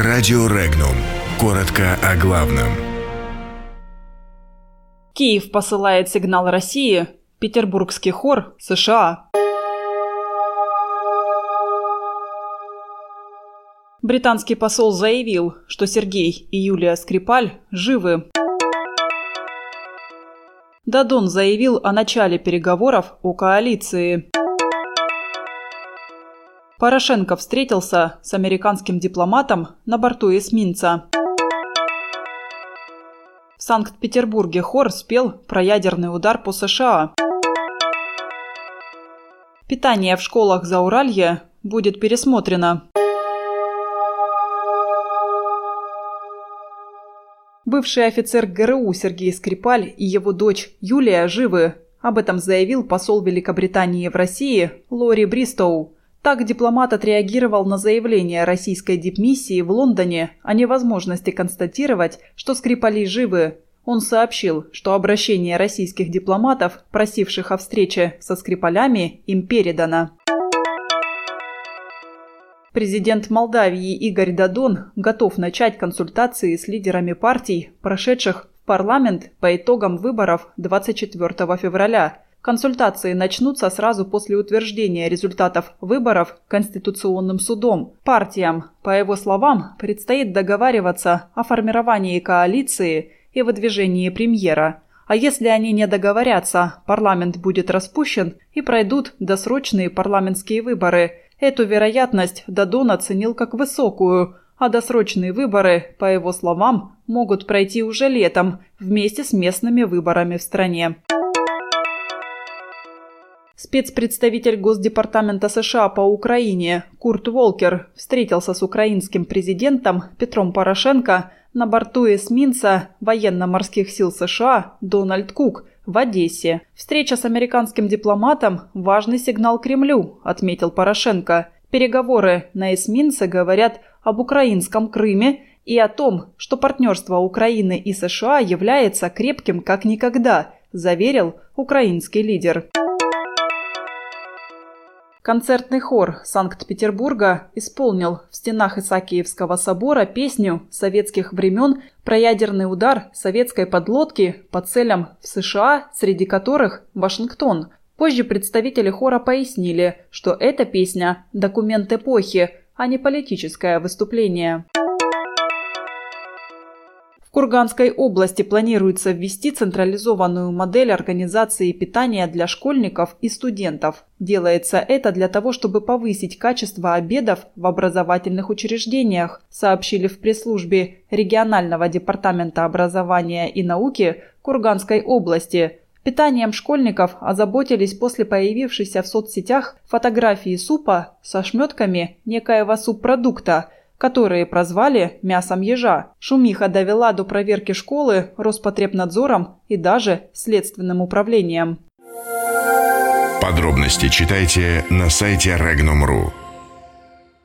Радио Регнум. Коротко о главном. Киев посылает сигнал России. Петербургский хор США. Британский посол заявил, что Сергей и Юлия Скрипаль живы. Дадон заявил о начале переговоров о коалиции. Порошенко встретился с американским дипломатом на борту эсминца. В Санкт-Петербурге хор спел про ядерный удар по США. Питание в школах Зауралья будет пересмотрено. Бывший офицер ГРУ Сергей Скрипаль и его дочь Юлия живы. Об этом заявил посол Великобритании в России Лори Бристоу. Так дипломат отреагировал на заявление российской дипмиссии в Лондоне о невозможности констатировать, что Скрипали живы. Он сообщил, что обращение российских дипломатов, просивших о встрече со Скрипалями, им передано. Президент Молдавии Игорь Дадон готов начать консультации с лидерами партий, прошедших в парламент по итогам выборов 24 февраля – Консультации начнутся сразу после утверждения результатов выборов Конституционным судом. Партиям, по его словам, предстоит договариваться о формировании коалиции и выдвижении премьера. А если они не договорятся, парламент будет распущен и пройдут досрочные парламентские выборы. Эту вероятность Дадон оценил как высокую, а досрочные выборы, по его словам, могут пройти уже летом вместе с местными выборами в стране. Спецпредставитель Госдепартамента США по Украине Курт Волкер встретился с украинским президентом Петром Порошенко на борту эсминца военно-морских сил США Дональд Кук в Одессе. Встреча с американским дипломатом – важный сигнал Кремлю, отметил Порошенко. Переговоры на эсминце говорят об украинском Крыме и о том, что партнерство Украины и США является крепким как никогда, заверил украинский лидер. Концертный хор Санкт-Петербурга исполнил в стенах Исаакиевского собора песню советских времен про ядерный удар советской подлодки по целям в США, среди которых Вашингтон. Позже представители хора пояснили, что эта песня – документ эпохи, а не политическое выступление. Курганской области планируется ввести централизованную модель организации питания для школьников и студентов. Делается это для того, чтобы повысить качество обедов в образовательных учреждениях, сообщили в пресс-службе регионального департамента образования и науки Курганской области. Питанием школьников озаботились после появившейся в соцсетях фотографии супа со шметками некоего субпродукта – которые прозвали «мясом ежа». Шумиха довела до проверки школы Роспотребнадзором и даже Следственным управлением. Подробности читайте на сайте Regnum.ru.